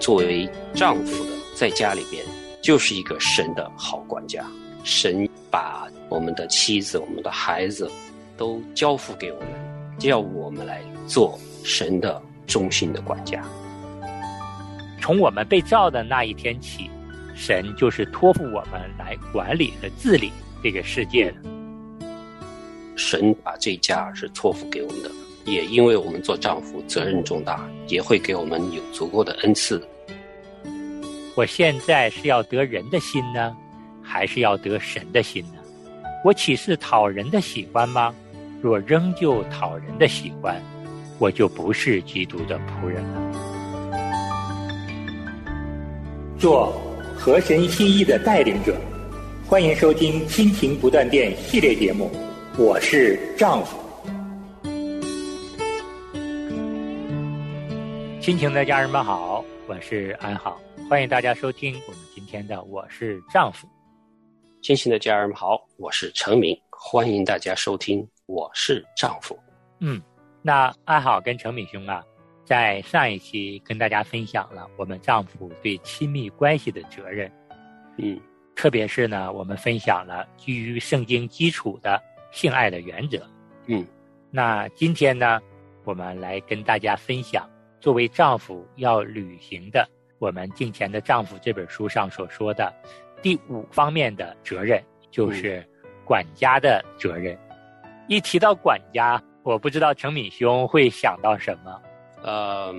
作为丈夫的，在家里边就是一个神的好管家。神把我们的妻子、我们的孩子都交付给我们，叫我们来做神的忠心的管家。从我们被造的那一天起，神就是托付我们来管理和治理这个世界的。神把这家是托付给我们的，也因为我们做丈夫责任重大，也会给我们有足够的恩赐。我现在是要得人的心呢，还是要得神的心呢？我岂是讨人的喜欢吗？若仍旧讨人的喜欢，我就不是基督的仆人了。做合神心意的带领者，欢迎收听《亲情不断电》系列节目。我是丈夫，亲情的家人们好，我是安好，欢迎大家收听我们今天的《我是丈夫》。亲亲的家人们好，我是陈明，欢迎大家收听《我是丈夫》。嗯，那安好跟陈敏兄啊，在上一期跟大家分享了我们丈夫对亲密关系的责任。嗯，特别是呢，我们分享了基于圣经基础的。性爱的原则，嗯，那今天呢，我们来跟大家分享作为丈夫要履行的我们《敬前的丈夫》这本书上所说的第五方面的责任，就是管家的责任。一提到管家，我不知道程敏兄会想到什么？呃，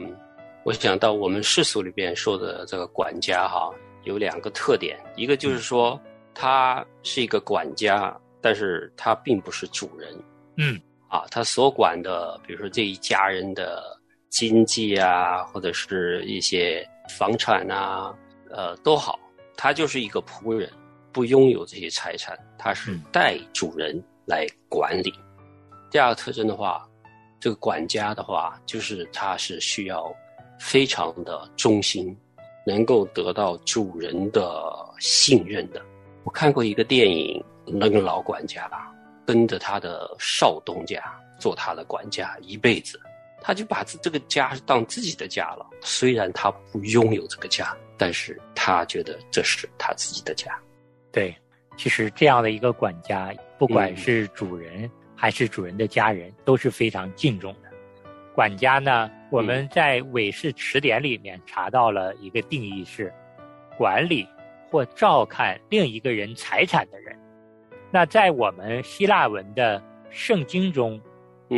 我想到我们世俗里边说的这个管家哈，有两个特点，一个就是说他是一个管家。但是他并不是主人，嗯，啊，他所管的，比如说这一家人的经济啊，或者是一些房产啊，呃，都好，他就是一个仆人，不拥有这些财产，他是代主人来管理。第二个特征的话，这个管家的话，就是他是需要非常的忠心，能够得到主人的信任的。我看过一个电影。那个老管家跟着他的少东家做他的管家一辈子，他就把这这个家当自己的家了。虽然他不拥有这个家，但是他觉得这是他自己的家。对，其实这样的一个管家，不管是主人还是主人的家人，都是非常敬重的。管家呢，我们在韦氏词典里面查到了一个定义是：管理或照看另一个人财产的人。那在我们希腊文的圣经中，“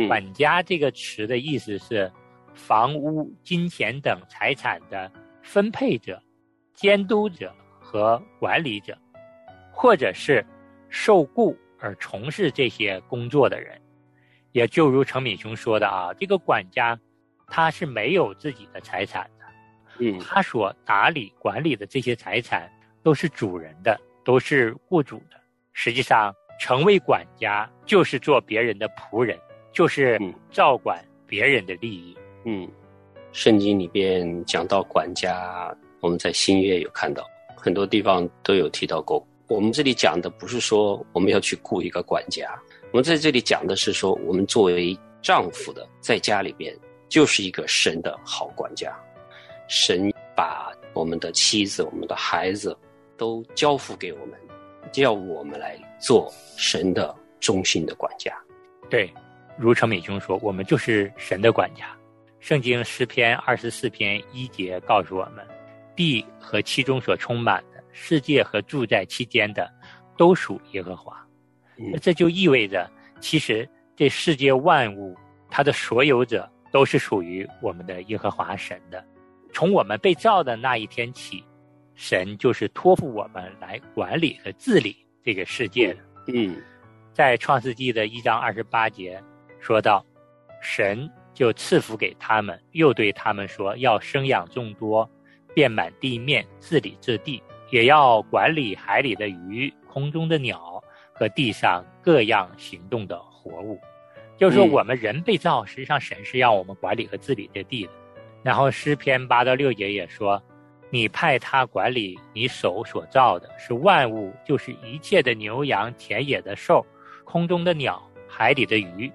管家”这个词的意思是房屋、金钱等财产的分配者、监督者和管理者，或者是受雇而从事这些工作的人。也就如程敏雄说的啊，这个管家他是没有自己的财产的，嗯，他所打理管理的这些财产都是主人的，都是雇主的。实际上，成为管家就是做别人的仆人，就是照管别人的利益。嗯，圣经里边讲到管家，我们在新约有看到，很多地方都有提到过。我们这里讲的不是说我们要去雇一个管家，我们在这里讲的是说，我们作为丈夫的，在家里边就是一个神的好管家。神把我们的妻子、我们的孩子都交付给我们。叫我们来做神的忠心的管家，对，如程美兄说，我们就是神的管家。圣经诗篇二十四篇一节告诉我们，地和其中所充满的，世界和住在其间的，都属耶和华。那这就意味着，其实这世界万物，它的所有者都是属于我们的耶和华神的。从我们被造的那一天起。神就是托付我们来管理和治理这个世界的。嗯，在创世纪的一章二十八节说道，神就赐福给他们，又对他们说：要生养众多，遍满地面，治理这地，也要管理海里的鱼、空中的鸟和地上各样行动的活物。就是说，我们人被造，实际上神是让我们管理和治理这地的。然后诗篇八到六节也说。你派他管理你手所造的，是万物，就是一切的牛羊、田野的兽、空中的鸟、海里的鱼，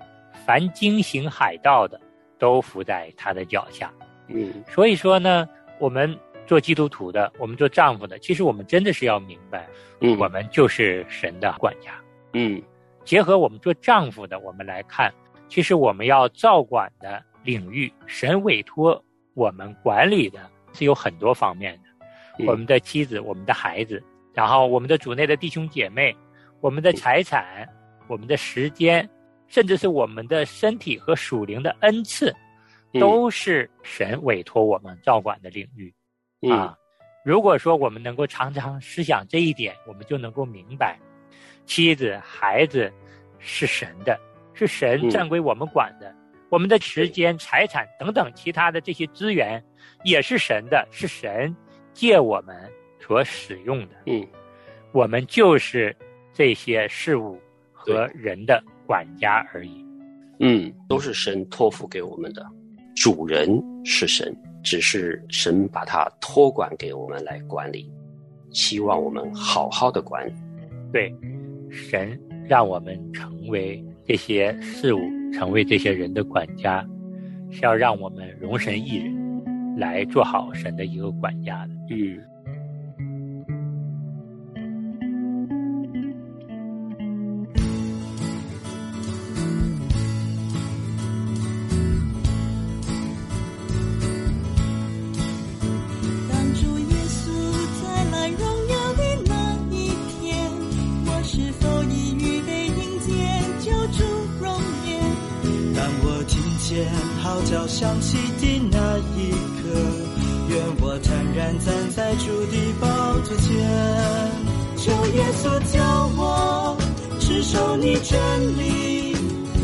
凡经行海盗的，都伏在他的脚下。嗯，所以说呢，我们做基督徒的，我们做丈夫的，其实我们真的是要明白，嗯，我们就是神的管家。嗯结合我们做丈夫的，我们来看，其实我们要照管的领域，神委托我们管理的是有很多方面的。嗯我们的妻子、我们的孩子，然后我们的主内的弟兄姐妹，我们的财产、我们的时间，甚至是我们的身体和属灵的恩赐，嗯。都是神委托我们照管的领域。嗯。啊，如果说我们能够常常思想这一点，我们就能够明白，妻子、孩子是神的，是神嗯。暂归我们管的，我们的时间、财产等等其他的这些资源也是神的，是神借我们所使用的，嗯。我们就是这些事物和人的管家而已。嗯，都是神托付给我们的，主人是神，只是神把它托管给我们来管理，希望我们好好的管理。对，神让我们成为这些事物，成为这些人的管家，是要让我们容神一人，来做好神的一个管家的。嗯号角响起的那一刻，愿我坦然站在主的宝座前。求耶稣教我持守你真理，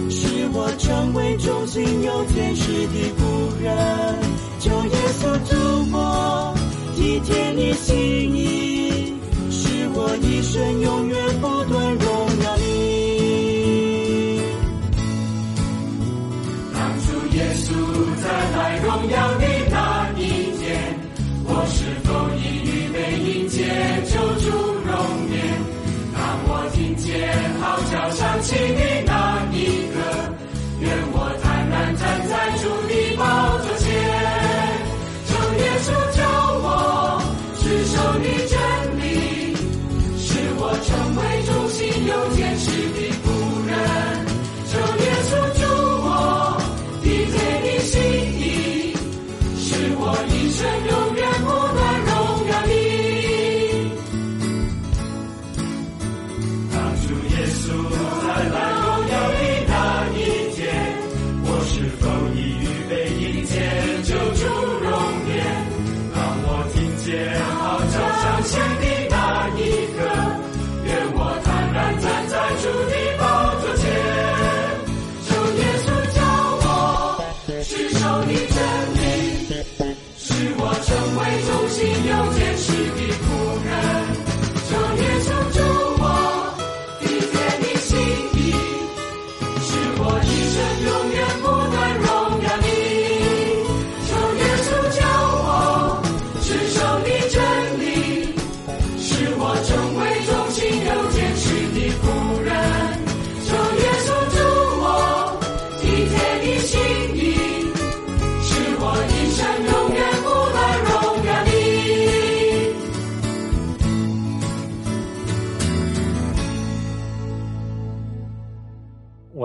使我成为忠心有天使的仆人。求耶稣祝我体贴你心意，使我一生永远耶稣再来荣耀的那一天，我是否已预备迎接救主容颜？当我听见号角响起的。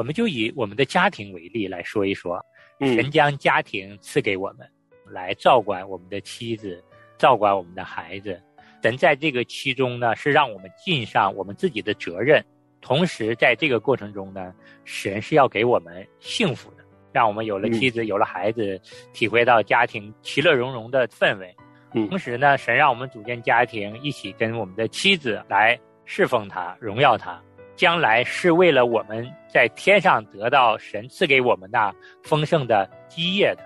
们就以我们的家庭为例来说一说，嗯神将家庭赐给我们，来照管我们的妻子，照管我们的孩子。神在这个其中呢，是让我们尽上我们自己的责任，同时在这个过程中呢，神是要给我们幸福的，让我们有了妻子，有了孩子，体会到家庭其乐融融的氛围。嗯同时呢，神让我们组建家庭，一起跟我们的妻子来侍奉他、荣耀他。将来是为了我们在天上得到神赐给我们那丰盛的基业的。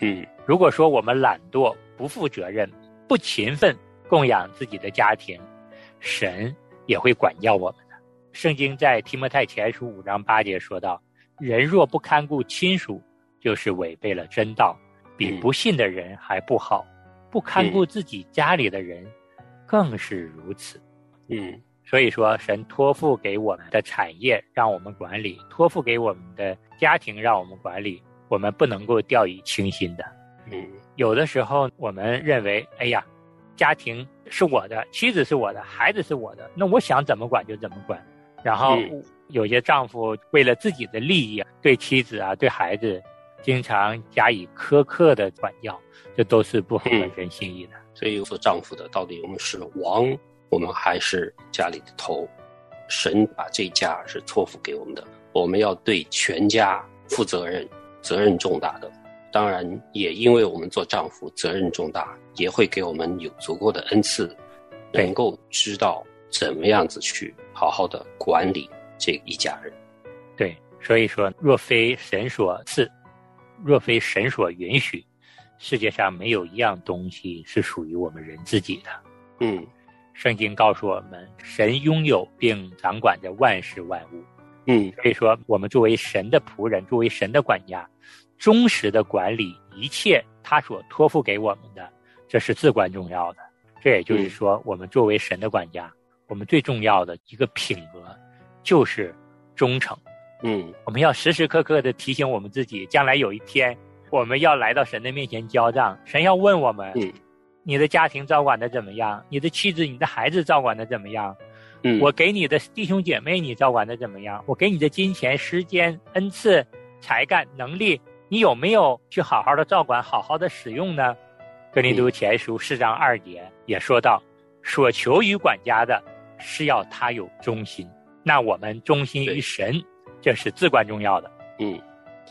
嗯如果说我们懒惰、不负责任、不勤奋供养自己的家庭，神也会管教我们的。圣经在提摩太前书五章八节说道：“人若不看顾亲属，就是违背了真道，比嗯不信的人还不好。不看顾自己家里的人，更是如此。”嗯所以说，神托付给我们的产业让我们管理，托付给我们的家庭让我们管理，我们不能够掉以轻心的。嗯有的时候，我们认为，哎呀，家庭是我的，妻子是我的，孩子是我的，那我想怎么管就怎么管。然后有些丈夫为了自己的利益，对妻子啊，对孩子，经常加以苛刻的管教，这都是不合人心意的。所以做丈夫的，到底我们是王，我们还是家里的头？神把这家是托付给我们的，我们要对全家负责任，责任重大的。当然，也因为我们做丈夫责任重大，也会给我们有足够的恩赐，能够知道怎么样子去好好的管理这一家人。对，所以说，若非神所赐，若非神所允许，世界上没有一样东西是属于我们人自己的。嗯。圣经告诉我们，神拥有并掌管着万事万物。嗯，所以说，我们作为神的仆人，作为神的管家，忠实的管理一切他所托付给我们的，这是至关重要的。这也就是说，我们作为神的管家，我们最重要的一个品格就是忠诚。嗯，我们要时时刻刻的提醒我们自己，将来有一天我们要来到神的面前交账，神要问我们。你的家庭照管的怎么样？你的妻子、你的孩子照管的怎么样？嗯，我给你的弟兄姐妹，你照管的怎么样？我给你的金钱、时间、恩赐、才干、能力，你有没有去好好的照管、好好的使用呢？格林读前书四章二节也说到，所求于管家的是要他有忠心。那我们忠心于神，这是至关重要的。嗯，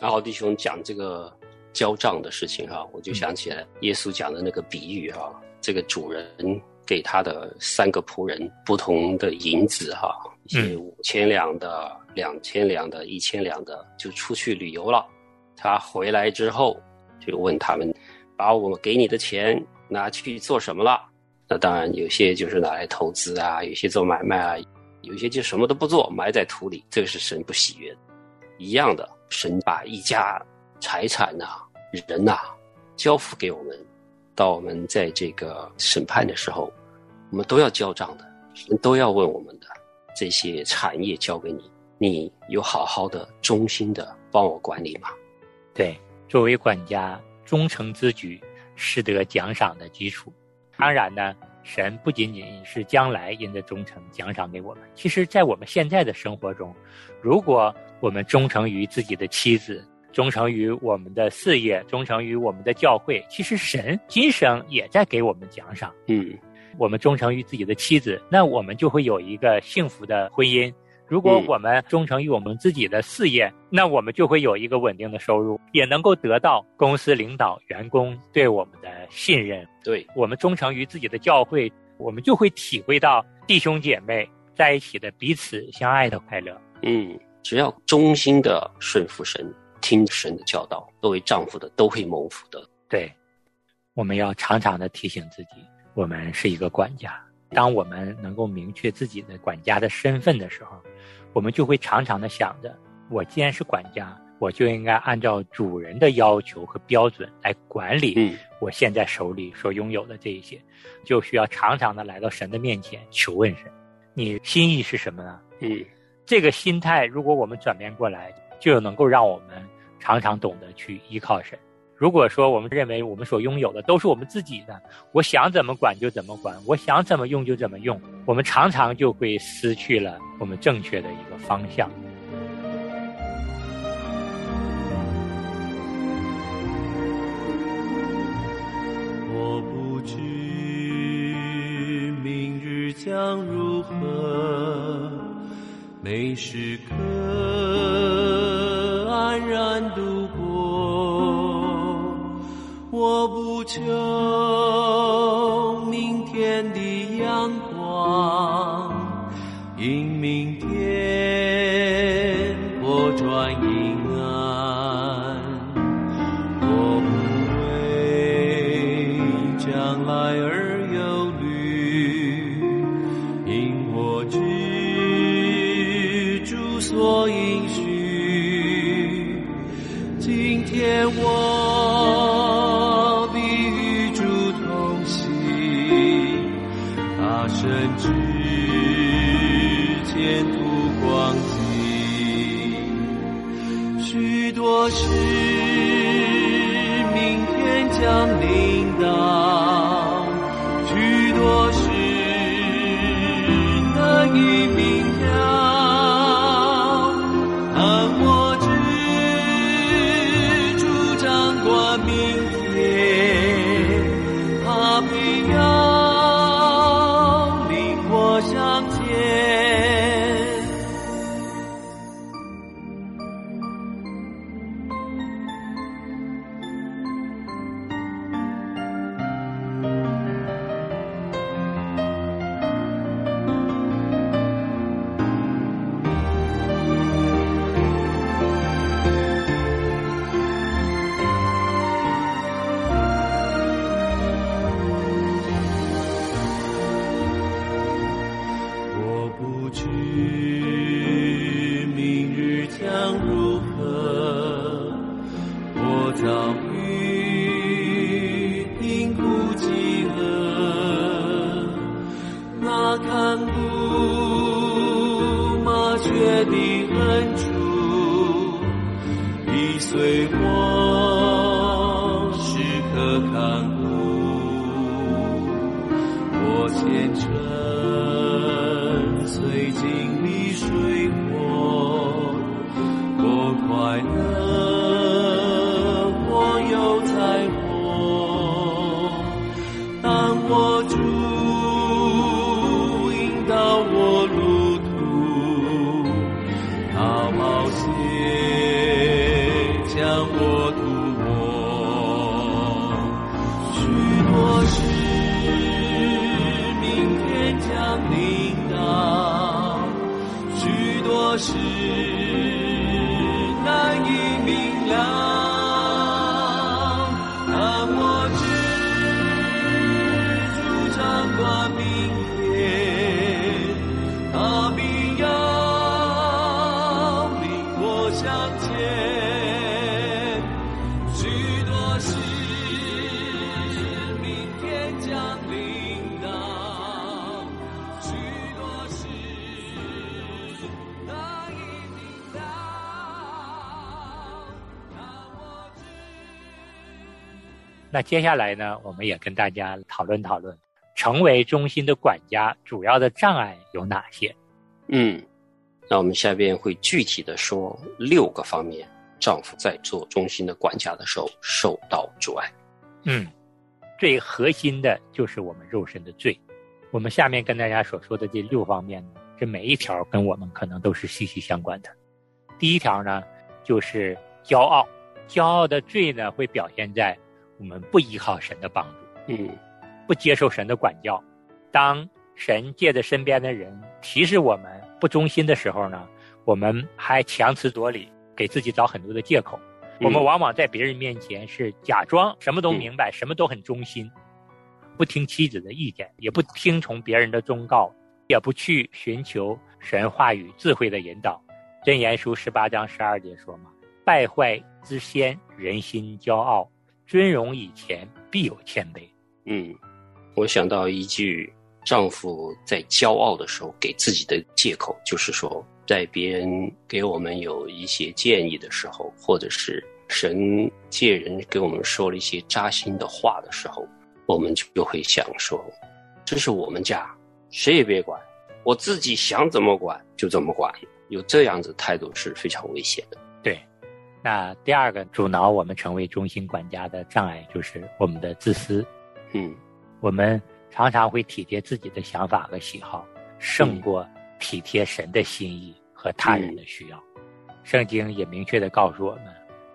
然后弟兄讲这个。交账的事情哈，我就想起来耶稣讲的那个比喻哈，这个主人给他的三个仆人不同的银子哈，一些五千两的、两千两的、一千两的，就出去旅游了。他回来之后就问他们，把我给你的钱拿去做什么了？那当然有些就是拿来投资啊，有些做买卖啊，有些就什么都不做，埋在土里。这个是神不喜悦。一样的，神把一家。财产呐，人呐，交付给我们，到我们在这个审判的时候，我们都要交账的，都要问我们的这些产业交给你，你有好好的、忠心的帮我管理吗？对，作为管家，忠诚之举是得奖赏的基础。当然呢，神不仅仅是将来因着忠诚奖赏给我们，其实在我们现在的生活中，如果我们忠诚于自己的妻子。忠诚于我们的事业，忠诚于我们的教会。其实神今生也在给我们奖赏。嗯，我们忠诚于自己的妻子，那我们就会有一个幸福的婚姻；如果我们忠诚于我们自己的事业，那我们就会有一个稳定的收入，也能够得到公司领导、员工对我们的信任。对我们忠诚于自己的教会，我们就会体会到弟兄姐妹在一起的彼此相爱的快乐。嗯，只要忠心的顺服神。听神的教导，作为丈夫的都会蒙福的。对，我们要常常的提醒自己，我们是一个管家。当我们能够明确自己的管家的身份的时候，我们就会常常的想着：我既然是管家，我就应该按照主人的要求和标准来管理我现在手里所拥有的这一些，就需要常常的来到神的面前求问神：你心意是什么呢？嗯，这个心态，如果我们转变过来。就能够让我们常常懂得去依靠神。如果说我们认为我们所拥有的都是我们自己的，我想怎么管就怎么管，我想怎么用就怎么用，我们常常就会失去了我们正确的一个方向。我不知明日将如何，每时刻。安然度过，我不求我那接下来呢，我们也跟大家讨论讨论，成为中心的管家主要的障碍有哪些？嗯，那我们下边会具体的说六个方面，丈夫在做中心的管家的时候受到阻碍。嗯，最核心的就是我们肉身的罪。我们下面跟大家所说的这六方面呢，这每一条跟我们可能都是息息相关的。第一条呢，就是骄傲。骄傲的罪呢，会表现在我们不依靠神的帮助。嗯不接受神的管教。当神借着身边的人提示我们不忠心的时候呢，我们还强词夺理，给自己找很多的借口。嗯我们往往在别人面前是假装什么都明白，什么都很忠心，不听妻子的意见，也不听从别人的忠告，也不去寻求神话语智慧的引导。箴言书十八章十二节说嘛：“败坏之先，人心骄傲；尊荣以前，必有谦卑。”嗯，我想到一句丈夫在骄傲的时候给自己的借口，就是说，在别人给我们有一些建议的时候，或者是神借人给我们说了一些扎心的话的时候，我们就会想说，这是我们家，谁也别管，我自己想怎么管就怎么管。有这样子态度是非常危险的。对，那第二个阻挠我们成为中心管家的障碍就是我们的自私。嗯我们常常会体贴自己的想法和喜好，胜过体贴神的心意和他人的需要。圣经也明确的告诉我们，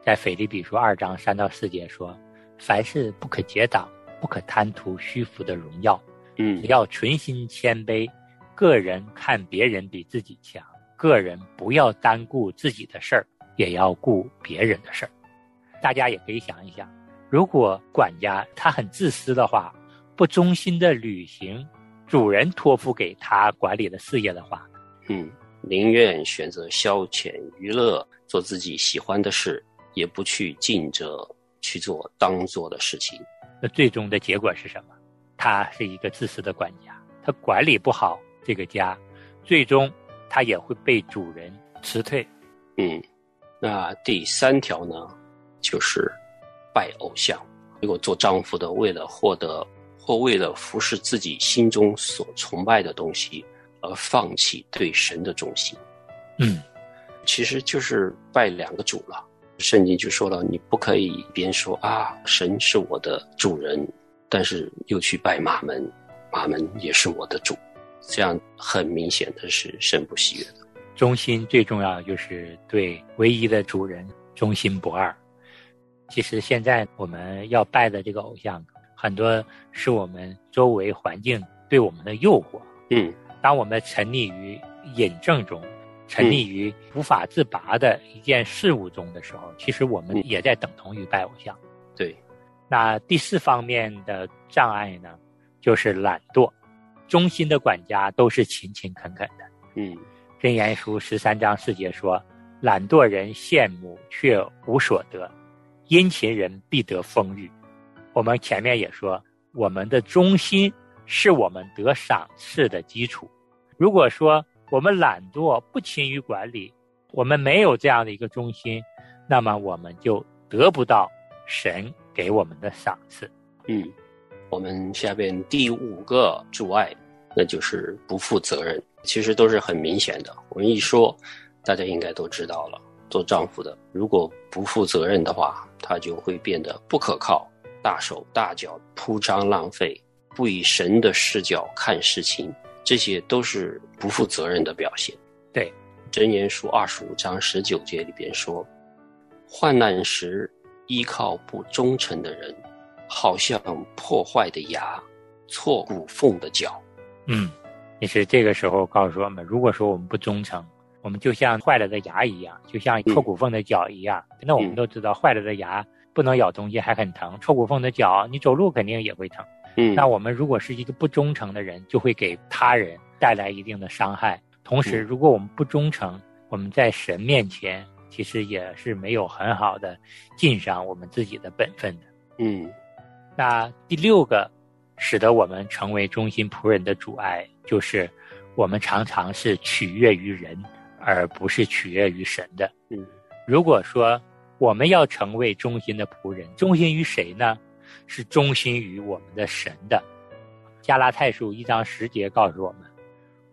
在腓立比书二章三到四节说：“凡事不可结党，不可贪图虚浮的荣耀，嗯要存心谦卑，个人看别人比自己强，个人不要单顾自己的事儿，也要顾别人的事儿。大家也可以想一想，如果管家他很自私的话，不忠心的履行主人托付给他管理的事业的话，嗯，宁愿选择消遣娱乐，做自己喜欢的事，也不去尽责去做当做的事情。那最终的结果是什么？他是一个自私的管家，他管理不好这个家，最终他也会被主人辞退。嗯，那第三条呢，就是拜偶像。如果做丈夫的为了获得或为了服侍自己心中所崇拜的东西，而放弃对神的忠心，嗯，其实就是拜两个主了。圣经就说了，你不可以别人说啊，神是我的主人，但是又去拜马门，马门也是我的主，这样很明显的是神不喜悦的。忠心最重要的就是对唯一的主人忠心不二。其实现在我们要拜的这个偶像，很多是我们周围环境对我们的诱惑。嗯当我们沉溺于引证中，沉溺于无法自拔的一件事物中的时候，其实我们也在等同于拜偶像。对，那第四方面的障碍呢，就是懒惰。忠心的管家都是勤勤恳恳的。嗯箴言书十三章四节说：“懒惰人羡慕却无所得，殷勤人必得丰裕。”我们前面也说，我们的忠心是我们得赏赐的基础。如果说我们懒惰，不勤于管理，我们没有这样的一个中心，那么我们就得不到神给我们的赏赐。嗯，我们下边第五个阻碍，那就是不负责任。其实都是很明显的，我们一说，大家应该都知道了。做丈夫的，如果不负责任的话，他就会变得不可靠，大手大脚，铺张浪费，不以神的视角看事情，这些都是不负责任的表现。对，《箴言书》二十五章十九节里边说：“患难时依靠不忠诚的人，好像破坏的牙，错骨缝的脚。”嗯。其实这个时候告诉我们，如果说我们不忠诚，我们就像坏了的牙一样，就像戳骨缝的脚一样。那我们都知道，坏了的牙不能咬东西，还很疼；臭骨缝的脚，你走路肯定也会疼。嗯，那我们如果是一个不忠诚的人，就会给他人带来一定的伤害。同时，如果我们不忠诚，我们在神面前其实也是没有很好的尽上我们自己的本分的。嗯，那第六个。使得我们成为忠心仆人的阻碍，就是我们常常是取悦于人，而不是取悦于神的。嗯，如果说我们要成为忠心的仆人，忠心于谁呢？是忠心于我们的神的。加拉太书一章十节告诉我们：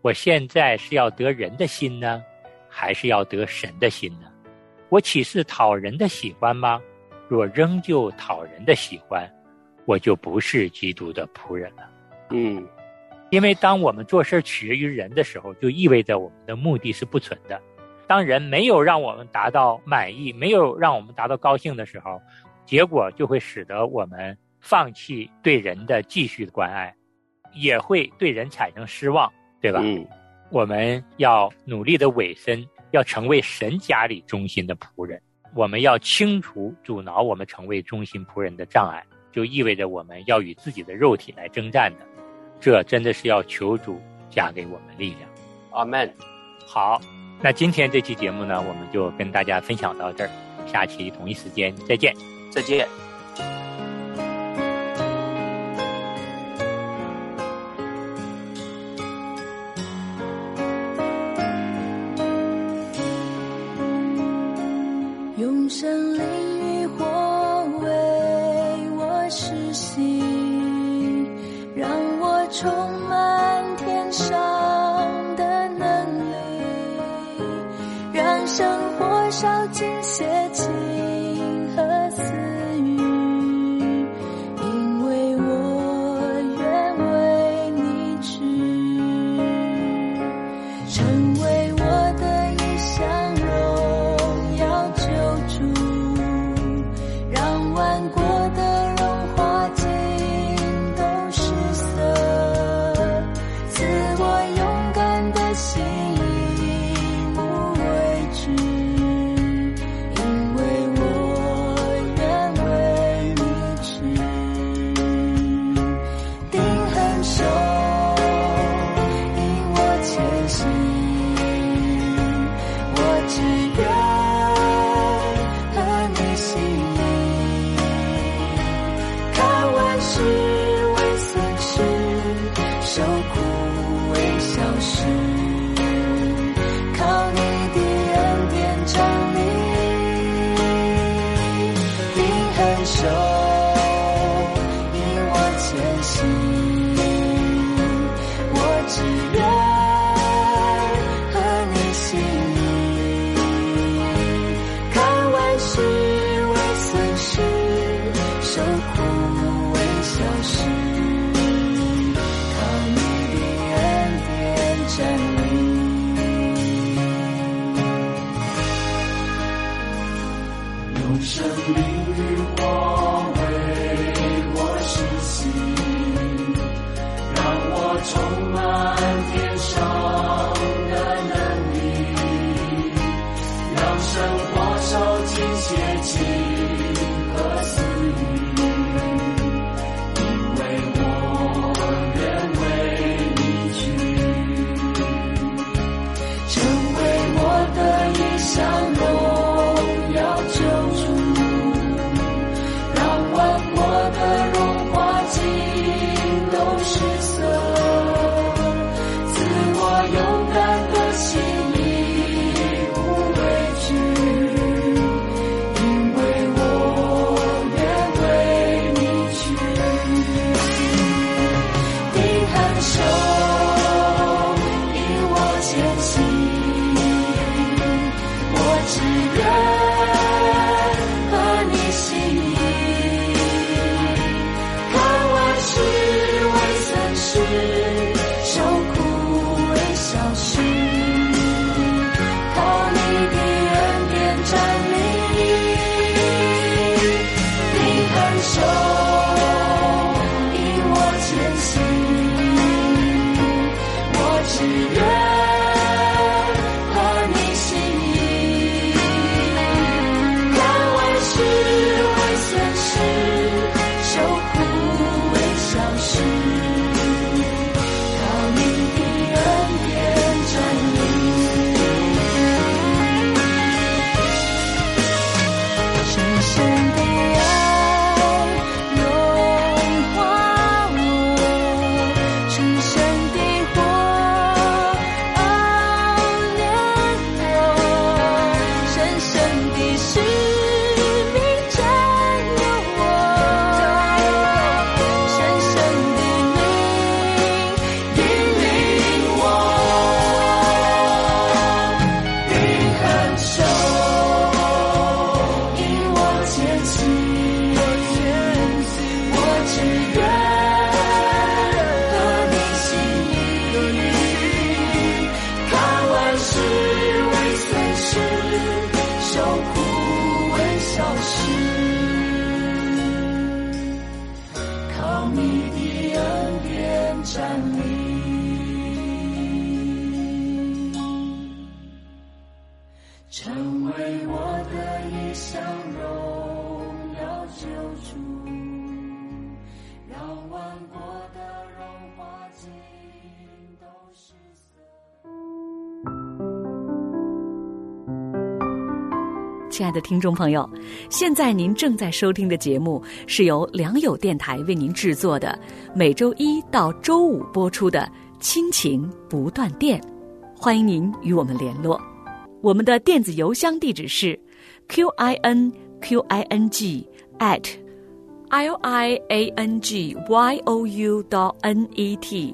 我现在是要得人的心呢，还是要得神的心呢？我岂是讨人的喜欢吗？若仍旧讨人的喜欢。我就不是基督的仆人了，嗯，因为当我们做事取决于人的时候，就意味着我们的目的是不纯的。当人没有让我们达到满意，没有让我们达到高兴的时候，结果就会使得我们放弃对人的继续的关爱，也会对人产生失望，对吧？嗯，我们要努力的委身，要成为神家里中心的仆人。我们要清除阻挠我们成为中心仆人的障碍。就意味着我们要与自己的肉体来征战的，这真的是要求主加给我们力量。阿门。好，那今天这期节目呢，我们就跟大家分享到这儿，下期同一时间再见，再见。痴心让我重满天殇亲爱的听众朋友，现在您正在收听的节目是由良友电台为您制作的，每周一到周五播出的《亲情不断电》，欢迎您与我们联络。我们的电子邮箱地址是 q i n q i n g at l i a n g y o u dot n e t，